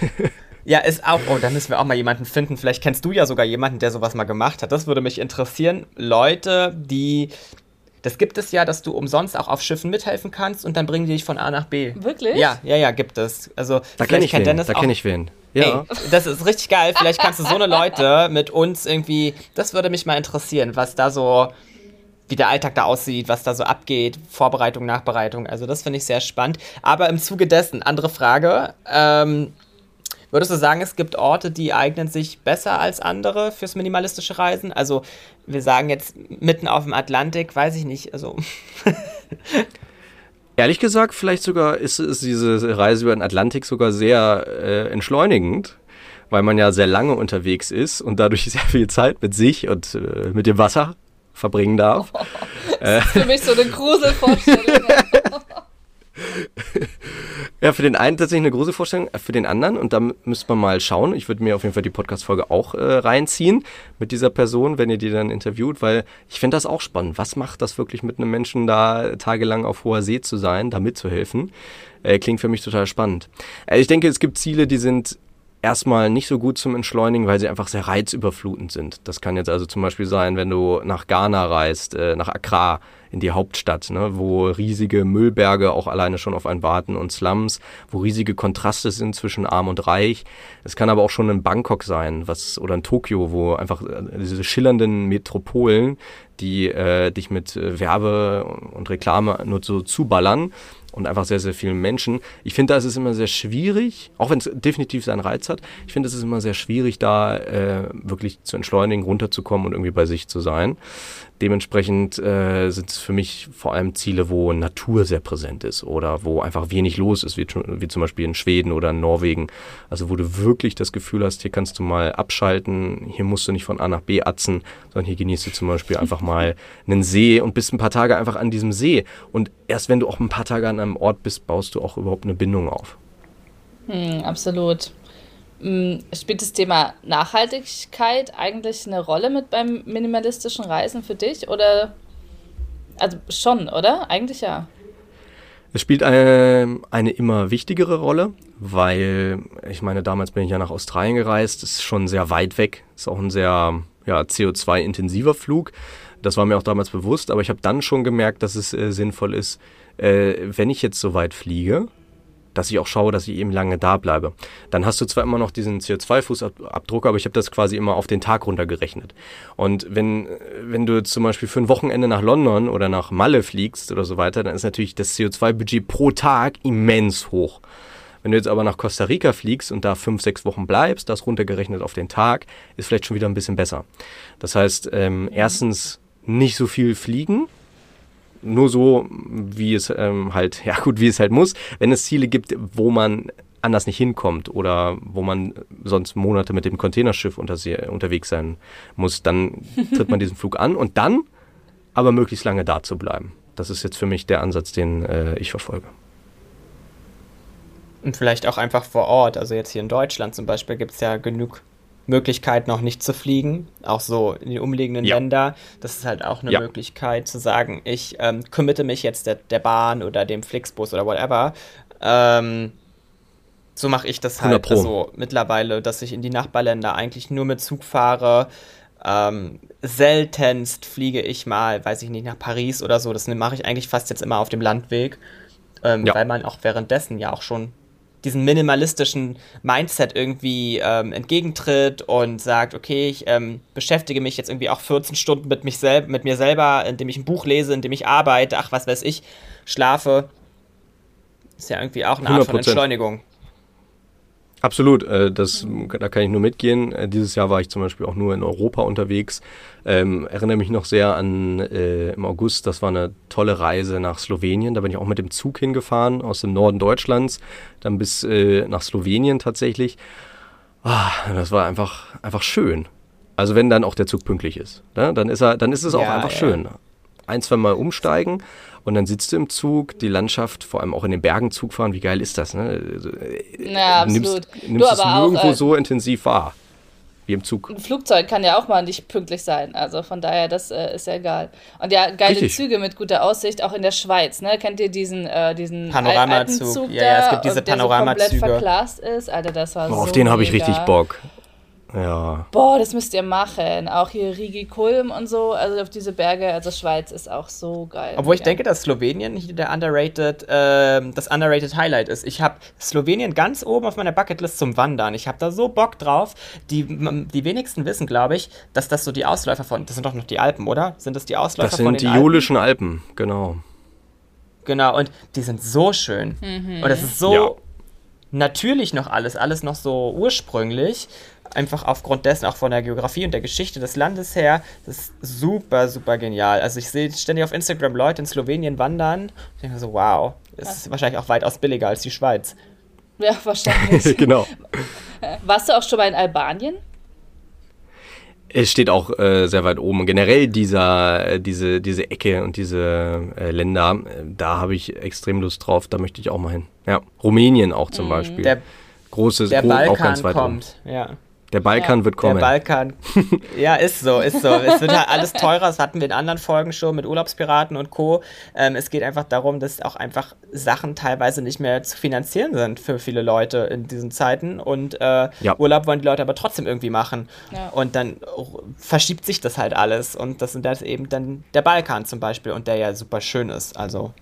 D: Ja, ist auch. Oh, da müssen wir auch mal jemanden finden. Vielleicht kennst du ja sogar jemanden, der sowas mal gemacht hat. Das würde mich interessieren. Leute, die das gibt es ja, dass du umsonst auch auf Schiffen mithelfen kannst und dann bringen die dich von A nach B.
C: Wirklich?
D: Ja, ja, ja, gibt es. Also
A: da kenne ich wen. Dennis da kenne ich wen.
D: Ja. Ey, das ist richtig geil. Vielleicht kannst du so eine Leute mit uns irgendwie. Das würde mich mal interessieren, was da so, wie der Alltag da aussieht, was da so abgeht, Vorbereitung, Nachbereitung. Also das finde ich sehr spannend. Aber im Zuge dessen, andere Frage. Ähm, Würdest du sagen, es gibt Orte, die eignen sich besser als andere fürs minimalistische Reisen? Also, wir sagen jetzt mitten auf dem Atlantik, weiß ich nicht. Also.
A: Ehrlich gesagt, vielleicht sogar ist, ist diese Reise über den Atlantik sogar sehr äh, entschleunigend, weil man ja sehr lange unterwegs ist und dadurch sehr viel Zeit mit sich und äh, mit dem Wasser verbringen darf. Oh,
C: das ist für mich so eine Gruselvorstellung.
A: Ja, für den einen tatsächlich eine große Vorstellung, für den anderen, und da müsste man mal schauen. Ich würde mir auf jeden Fall die Podcast-Folge auch äh, reinziehen mit dieser Person, wenn ihr die dann interviewt, weil ich finde das auch spannend. Was macht das wirklich mit einem Menschen, da tagelang auf hoher See zu sein, da mitzuhelfen? Äh, klingt für mich total spannend. Äh, ich denke, es gibt Ziele, die sind erstmal nicht so gut zum Entschleunigen, weil sie einfach sehr reizüberflutend sind. Das kann jetzt also zum Beispiel sein, wenn du nach Ghana reist, äh, nach Accra, in die Hauptstadt, ne, wo riesige Müllberge auch alleine schon auf einen warten und Slums, wo riesige Kontraste sind zwischen arm und reich. Es kann aber auch schon in Bangkok sein, was oder in Tokio, wo einfach äh, diese schillernden Metropolen, die äh, dich mit äh, Werbe und Reklame nur so zuballern und einfach sehr, sehr vielen Menschen. Ich finde, da ist es immer sehr schwierig, auch wenn es definitiv seinen Reiz hat, ich finde, es ist immer sehr schwierig, da äh, wirklich zu entschleunigen, runterzukommen und irgendwie bei sich zu sein. Dementsprechend äh, sind es für mich vor allem Ziele, wo Natur sehr präsent ist oder wo einfach wenig los ist, wie, wie zum Beispiel in Schweden oder in Norwegen. Also wo du wirklich das Gefühl hast, hier kannst du mal abschalten, hier musst du nicht von A nach B atzen, sondern hier genießt du zum Beispiel einfach mal einen See und bist ein paar Tage einfach an diesem See. Und erst wenn du auch ein paar Tage an einem Ort bist, baust du auch überhaupt eine Bindung auf.
C: Hm, absolut. Hm, spielt das Thema Nachhaltigkeit eigentlich eine Rolle mit beim minimalistischen Reisen für dich? Oder also schon, oder? Eigentlich ja.
A: Es spielt eine, eine immer wichtigere Rolle, weil ich meine, damals bin ich ja nach Australien gereist, ist schon sehr weit weg, ist auch ein sehr ja, CO2-intensiver Flug. Das war mir auch damals bewusst, aber ich habe dann schon gemerkt, dass es äh, sinnvoll ist, äh, wenn ich jetzt so weit fliege, dass ich auch schaue, dass ich eben lange da bleibe. Dann hast du zwar immer noch diesen CO2-Fußabdruck, aber ich habe das quasi immer auf den Tag runtergerechnet. Und wenn, wenn du zum Beispiel für ein Wochenende nach London oder nach Malle fliegst oder so weiter, dann ist natürlich das CO2-Budget pro Tag immens hoch. Wenn du jetzt aber nach Costa Rica fliegst und da fünf, sechs Wochen bleibst, das runtergerechnet auf den Tag, ist vielleicht schon wieder ein bisschen besser. Das heißt, ähm, erstens nicht so viel fliegen, nur so, wie es ähm, halt, ja gut, wie es halt muss. Wenn es Ziele gibt, wo man anders nicht hinkommt oder wo man sonst Monate mit dem Containerschiff unter, unterwegs sein muss, dann tritt man diesen Flug an und dann aber möglichst lange da zu bleiben. Das ist jetzt für mich der Ansatz, den äh, ich verfolge.
D: Und vielleicht auch einfach vor Ort. Also jetzt hier in Deutschland zum Beispiel gibt es ja genug Möglichkeit, noch nicht zu fliegen, auch so in die umliegenden ja. Länder. Das ist halt auch eine ja. Möglichkeit zu sagen, ich ähm, committe mich jetzt der, der Bahn oder dem Flixbus oder whatever. Ähm, so mache ich das halt also mittlerweile, dass ich in die Nachbarländer eigentlich nur mit Zug fahre. Ähm, seltenst fliege ich mal, weiß ich nicht, nach Paris oder so. Das mache ich eigentlich fast jetzt immer auf dem Landweg, ähm, ja. weil man auch währenddessen ja auch schon diesen minimalistischen Mindset irgendwie ähm, entgegentritt und sagt, okay, ich ähm, beschäftige mich jetzt irgendwie auch 14 Stunden mit, mich sel mit mir selber, indem ich ein Buch lese, indem ich arbeite, ach, was weiß ich, schlafe. Ist ja irgendwie auch eine Art von Entschleunigung.
A: Absolut, äh, das, da kann ich nur mitgehen. Äh, dieses Jahr war ich zum Beispiel auch nur in Europa unterwegs. Ähm, erinnere mich noch sehr an äh, im August, das war eine tolle Reise nach Slowenien. Da bin ich auch mit dem Zug hingefahren aus dem Norden Deutschlands, dann bis äh, nach Slowenien tatsächlich. Ah, das war einfach, einfach schön. Also wenn dann auch der Zug pünktlich ist, ne? dann ist er, dann ist es auch ja, einfach ja. schön. Ein, zwei Mal umsteigen und dann sitzt du im Zug, die Landschaft, vor allem auch in den Bergen Zug fahren, wie geil ist das? Ne?
C: Ja, absolut.
A: Nimmst, nimmst du es nirgendwo auch, äh, so intensiv wahr wie im Zug.
C: Ein Flugzeug kann ja auch mal nicht pünktlich sein, also von daher, das äh, ist ja egal. Und ja, geile Richtig. Züge mit guter Aussicht, auch in der Schweiz, ne? Kennt ihr diesen, äh, diesen
D: Panoramazug? Ja, ja, es gibt diese Panoramazüge.
C: Der so komplett verglast ist, Alter, das war oh, so
A: Auf den habe ich richtig Bock. Ja.
C: Boah, das müsst ihr machen. Auch hier Rigi Kulm und so, also auf diese Berge, also Schweiz ist auch so geil.
D: Obwohl ich ja. denke, dass Slowenien hier der underrated, äh, das underrated Highlight ist. Ich habe Slowenien ganz oben auf meiner Bucketlist zum Wandern. Ich habe da so Bock drauf. Die, die wenigsten wissen, glaube ich, dass das so die Ausläufer von, das sind doch noch die Alpen, oder? Sind das die Ausläufer von
A: den Das sind die Julischen Alpen, genau.
D: Genau, und die sind so schön. Mhm. Und es ist so ja. natürlich noch alles, alles noch so ursprünglich einfach aufgrund dessen, auch von der Geografie und der Geschichte des Landes her, das ist super, super genial. Also ich sehe ständig auf Instagram Leute in Slowenien wandern. Ich denke mir so, wow, das ist wahrscheinlich auch weitaus billiger als die Schweiz.
C: Ja, wahrscheinlich.
A: genau.
C: Warst du auch schon mal in Albanien?
A: Es steht auch äh, sehr weit oben. Generell dieser, äh, diese, diese Ecke und diese äh, Länder, äh, da habe ich extrem Lust drauf. Da möchte ich auch mal hin. Ja, Rumänien auch zum Beispiel.
D: Der,
A: Großes,
D: der
A: gro- auch
D: Balkan
A: ganz weit
D: kommt,
A: oben.
D: ja.
A: Der Balkan wird kommen.
D: Der Balkan. Ja, ist so, ist so. Es wird halt alles teurer. Das hatten wir in anderen Folgen schon mit Urlaubspiraten und Co. Ähm, es geht einfach darum, dass auch einfach Sachen teilweise nicht mehr zu finanzieren sind für viele Leute in diesen Zeiten. Und äh,
A: Ja.
D: Urlaub wollen die Leute aber trotzdem irgendwie machen.
C: Ja.
D: Und dann verschiebt sich das halt alles. Und das sind das eben dann der Balkan zum Beispiel und der ja super schön ist. Also.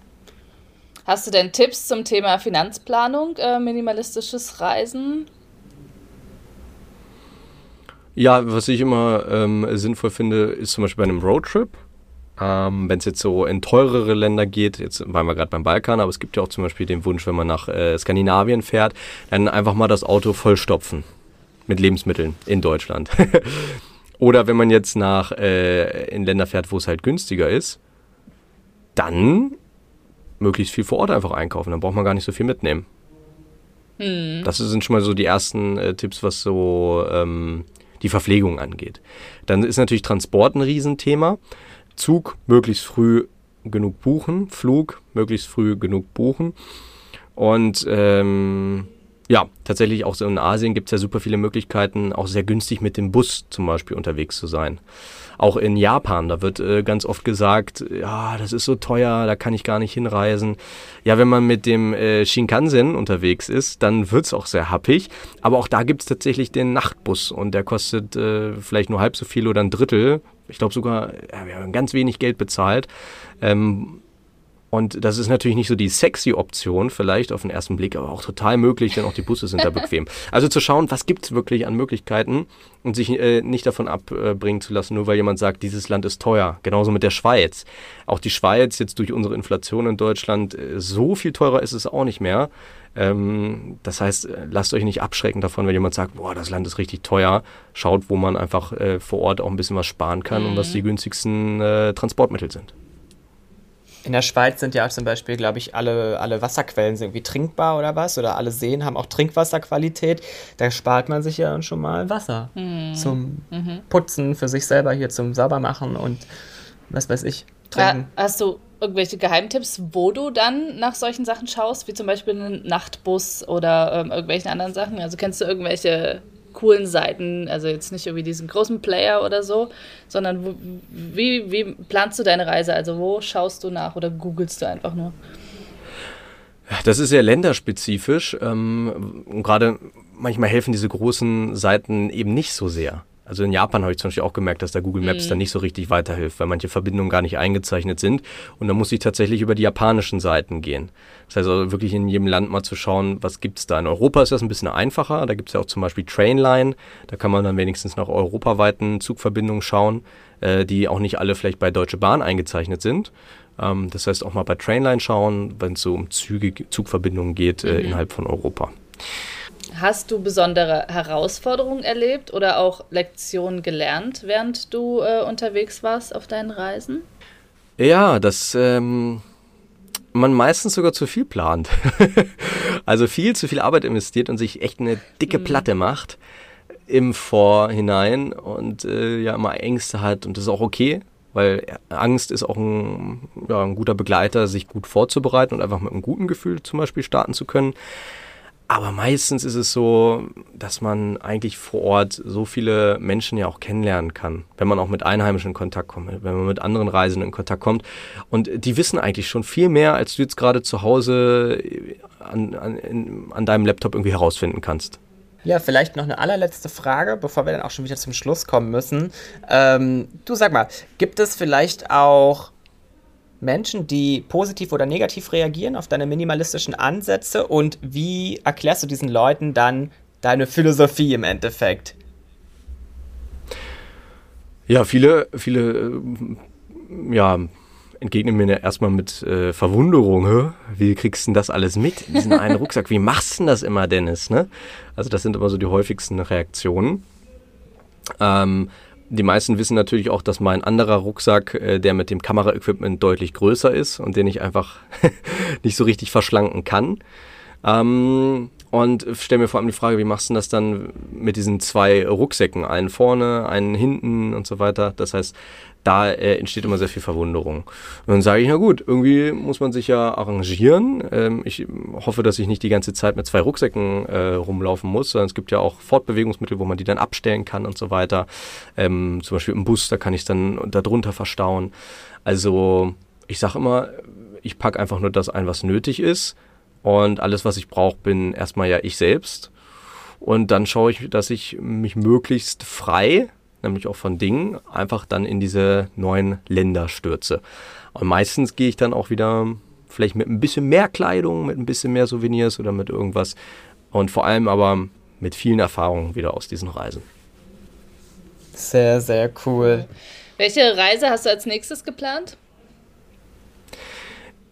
C: Hast du denn Tipps zum Thema Finanzplanung, äh, minimalistisches Reisen?
A: Ja, was ich immer ähm, sinnvoll finde, ist zum Beispiel bei einem Roadtrip. Ähm, wenn es jetzt so in teurere Länder geht, jetzt waren wir gerade beim Balkan, aber es gibt ja auch zum Beispiel den Wunsch, wenn man nach äh, Skandinavien fährt, dann einfach mal das Auto vollstopfen mit Lebensmitteln in Deutschland. Oder wenn man jetzt nach äh, in Länder fährt, wo es halt günstiger ist, dann möglichst viel vor Ort einfach einkaufen. Dann braucht man gar nicht so viel mitnehmen. Das sind schon mal so die ersten äh, Tipps, was so ähm, die Verpflegung angeht. Dann ist natürlich Transport ein Riesenthema. Zug möglichst früh genug buchen, Flug möglichst früh genug buchen. Und ähm, ja, tatsächlich auch so in Asien gibt es ja super viele Möglichkeiten, auch sehr günstig mit dem Bus zum Beispiel unterwegs zu sein. Auch in Japan, da wird äh, ganz oft gesagt, ja, das ist so teuer, da kann ich gar nicht hinreisen. Ja, wenn man mit dem äh, Shinkansen unterwegs ist, dann wird es auch sehr happig. Aber auch da gibt es tatsächlich den Nachtbus und der kostet äh, vielleicht nur halb so viel oder ein Drittel. Ich glaube sogar, ja, wir haben ganz wenig Geld bezahlt. Ähm, und das ist natürlich nicht so die sexy Option, vielleicht auf den ersten Blick, aber auch total möglich, denn auch die Busse sind da bequem. Also zu schauen, was gibt es wirklich an Möglichkeiten und sich äh, nicht davon abbringen zu lassen, nur weil jemand sagt, dieses Land ist teuer. Genauso mit der Schweiz. Auch die Schweiz, jetzt durch unsere Inflation in Deutschland, äh, so viel teurer ist es auch nicht mehr. Ähm, das heißt, äh, lasst euch nicht abschrecken davon, wenn jemand sagt, boah, das Land ist richtig teuer. Schaut, wo man einfach äh, vor Ort auch ein bisschen was sparen kann und was die günstigsten äh, Transportmittel sind.
D: In der Schweiz sind ja auch zum Beispiel, glaube ich, alle, alle Wasserquellen sind irgendwie trinkbar oder was. Oder alle Seen haben auch Trinkwasserqualität. Da spart man sich ja dann schon mal Wasser zum Putzen für sich selber hier zum Saubermachen und was weiß ich,
C: Ja,
D: trinken.
C: hast du irgendwelche Geheimtipps, wo du dann nach solchen Sachen schaust, wie zum Beispiel einen Nachtbus oder ähm, irgendwelchen anderen Sachen? Also kennst du irgendwelche coolen Seiten, also jetzt nicht irgendwie diesen großen Player oder so, sondern wo, wie, wie planst du deine Reise? Also wo schaust du nach oder googelst du einfach nur?
A: Das ist sehr länderspezifisch. Ähm, und gerade manchmal helfen diese großen Seiten eben nicht so sehr. Also in Japan habe ich zum Beispiel auch gemerkt, dass da Google Maps dann nicht so richtig weiterhilft, weil manche Verbindungen gar nicht eingezeichnet sind. Und da muss ich tatsächlich über die japanischen Seiten gehen. Das heißt also wirklich in jedem Land mal zu schauen, was gibt es da. In Europa ist das ein bisschen einfacher. Da gibt es ja auch zum Beispiel Trainline. Da kann man dann wenigstens nach europaweiten Zugverbindungen schauen, äh, die auch nicht alle vielleicht bei Deutsche Bahn eingezeichnet sind. Ähm, das heißt auch mal bei Trainline schauen, wenn es so um Züge, Zugverbindungen geht äh, innerhalb von Europa.
C: Hast du besondere Herausforderungen erlebt oder auch Lektionen gelernt, während du äh, unterwegs warst auf deinen Reisen?
A: Ja, dass ähm, man meistens sogar zu viel plant. also viel zu viel Arbeit investiert und sich echt eine dicke Platte macht im Vorhinein und äh, ja immer Ängste hat und das ist auch okay, weil Angst ist auch ein, ja, ein guter Begleiter, sich gut vorzubereiten und einfach mit einem guten Gefühl zum Beispiel starten zu können. Aber meistens ist es so, dass man eigentlich vor Ort so viele Menschen ja auch kennenlernen kann, wenn man auch mit Einheimischen in Kontakt kommt, wenn man mit anderen Reisenden in Kontakt kommt. Und die wissen eigentlich schon viel mehr, als du jetzt gerade zu Hause an, an, in, an deinem Laptop irgendwie herausfinden kannst.
D: Ja, vielleicht noch eine allerletzte Frage, bevor wir dann auch schon wieder zum Schluss kommen müssen. Ähm, du sag mal, gibt es vielleicht auch Menschen, die positiv oder negativ reagieren auf deine minimalistischen Ansätze und wie erklärst du diesen Leuten dann deine Philosophie im Endeffekt?
A: Ja, viele, viele, äh, ja, entgegnen mir erstmal mit äh, Verwunderung, Hä? wie kriegst du denn das alles mit, diesen einen Rucksack, wie machst du denn das immer, Dennis, ne? Also das sind immer so die häufigsten Reaktionen. Ähm, die meisten wissen natürlich auch, dass mein anderer Rucksack, äh, der mit dem Kameraequipment deutlich größer ist und den ich einfach nicht so richtig verschlanken kann. Ähm, und stelle mir vor allem die Frage, wie machst du das dann mit diesen zwei Rucksäcken, einen vorne, einen hinten und so weiter. Das heißt, da äh, entsteht immer sehr viel Verwunderung. Und dann sage ich, na gut, irgendwie muss man sich ja arrangieren. Ähm, ich hoffe, dass ich nicht die ganze Zeit mit zwei Rucksäcken äh, rumlaufen muss, sondern es gibt ja auch Fortbewegungsmittel, wo man die dann abstellen kann und so weiter. Ähm, zum Beispiel im Bus, da kann ich es dann darunter verstauen. Also ich sage immer, ich packe einfach nur das ein, was nötig ist. Und alles, was ich brauche, bin erstmal ja ich selbst. Und dann schaue ich, dass ich mich möglichst frei nämlich auch von Dingen, einfach dann in diese neuen Länder stürze. Und meistens gehe ich dann auch wieder vielleicht mit ein bisschen mehr Kleidung, mit ein bisschen mehr Souvenirs oder mit irgendwas und vor allem aber mit vielen Erfahrungen wieder aus diesen Reisen.
D: Sehr, sehr cool.
C: Welche Reise hast du als nächstes geplant?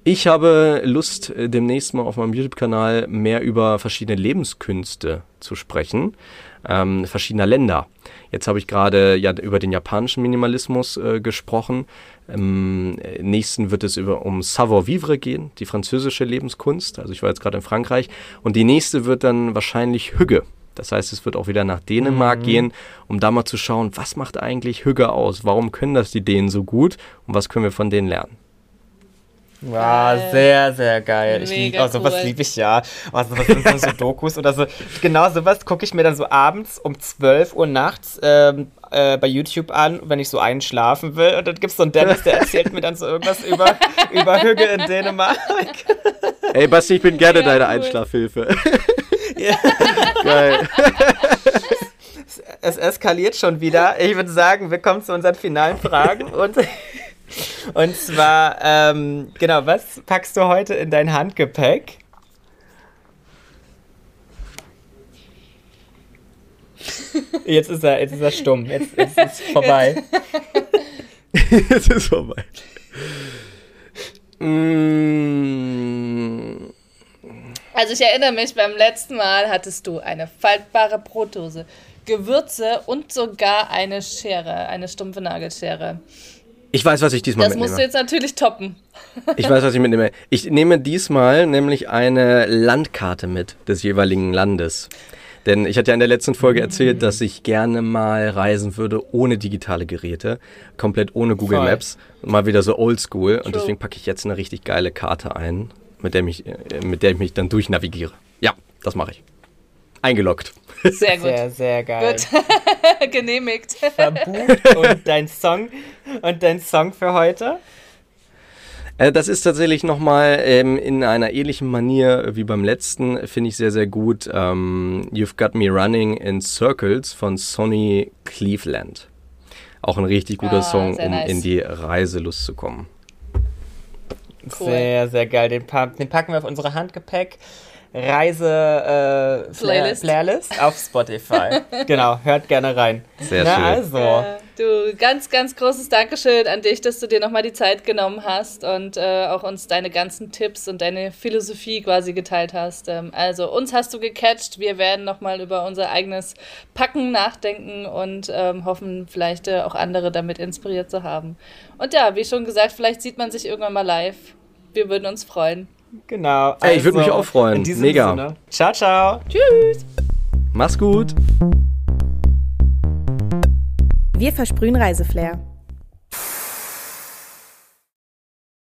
A: Ich habe Lust, demnächst mal auf meinem YouTube-Kanal mehr über verschiedene Lebenskünste zu sprechen, ähm, verschiedener Länder. Jetzt habe ich gerade ja über den japanischen Minimalismus äh, gesprochen. Im nächsten wird es über, um Savoir-vivre gehen, die französische Lebenskunst. Also ich war jetzt gerade in Frankreich. Und die nächste wird dann wahrscheinlich Hügge. Das heißt, es wird auch wieder nach Dänemark mhm. gehen, um da mal zu schauen, was macht eigentlich Hügge aus? Warum können das die Dänen so gut und was können wir von denen lernen?
D: Wow, sehr, sehr geil. Ich lieb, oh, sowas cool. liebe ich ja. Oh, sowas sind so Dokus oder so. Genau sowas gucke ich mir dann so abends um 12 Uhr nachts ähm, äh, bei YouTube an, wenn ich so einschlafen will. Und dann gibt es so einen Dennis, der erzählt mir dann so irgendwas über, über Hügge in Dänemark.
A: Ey, Basti, ich bin gerne ja, deine cool. Einschlafhilfe. Ja.
D: Geil. Es eskaliert schon wieder. Ich würde sagen, wir kommen zu unseren finalen Fragen und und zwar, ähm, genau, was packst du heute in dein Handgepäck? Jetzt ist er, jetzt ist er stumm. Jetzt, jetzt ist es vorbei.
A: jetzt ist es vorbei. Mm.
C: Also ich erinnere mich, beim letzten Mal hattest du eine faltbare Brotdose, Gewürze und sogar eine Schere, eine stumpfe Nagelschere.
A: Ich weiß, was ich diesmal
C: das
A: mitnehme.
C: Das musst du jetzt natürlich toppen.
A: Ich weiß, was ich mitnehme. Ich nehme diesmal nämlich eine Landkarte mit des jeweiligen Landes. Denn ich hatte ja in der letzten Folge erzählt, dass ich gerne mal reisen würde ohne digitale Geräte, komplett ohne Google Voll. Maps, mal wieder so oldschool. Und deswegen packe ich jetzt eine richtig geile Karte ein, mit der, mich, äh, mit der ich mich dann durchnavigiere. Ja, das mache ich. Eingeloggt.
C: Sehr gut.
D: Sehr, sehr geil.
C: Gut. Genehmigt.
D: Verbucht. Und dein Song und dein Song für heute?
A: Äh, das ist tatsächlich nochmal ähm, in einer ähnlichen Manier wie beim letzten, finde ich sehr, sehr gut. Ähm, You've Got Me Running in Circles von Sonny Cleveland. Auch ein richtig guter ah, Song, um nice. in die Reiselust zu kommen.
D: Cool. Sehr, sehr geil. Den, pa den packen wir auf unsere Handgepäck. Reise äh, auf Spotify. genau, hört gerne rein.
A: Sehr Na, schön.
D: Also. Ja,
C: du, ganz, ganz großes Dankeschön an dich, dass du dir nochmal die Zeit genommen hast und äh, auch uns deine ganzen Tipps und deine Philosophie quasi geteilt hast. Ähm, also, uns hast du gecatcht. Wir werden nochmal über unser eigenes Packen nachdenken und ähm, hoffen, vielleicht äh, auch andere damit inspiriert zu haben. Und ja, wie schon gesagt, vielleicht sieht man sich irgendwann mal live. Wir würden uns freuen.
D: Genau. Also,
A: Ey, ich würde mich auch freuen. Mega. Sinne.
D: Ciao, ciao.
C: Tschüss.
A: Mach's gut.
B: Wir versprühen Reiseflair.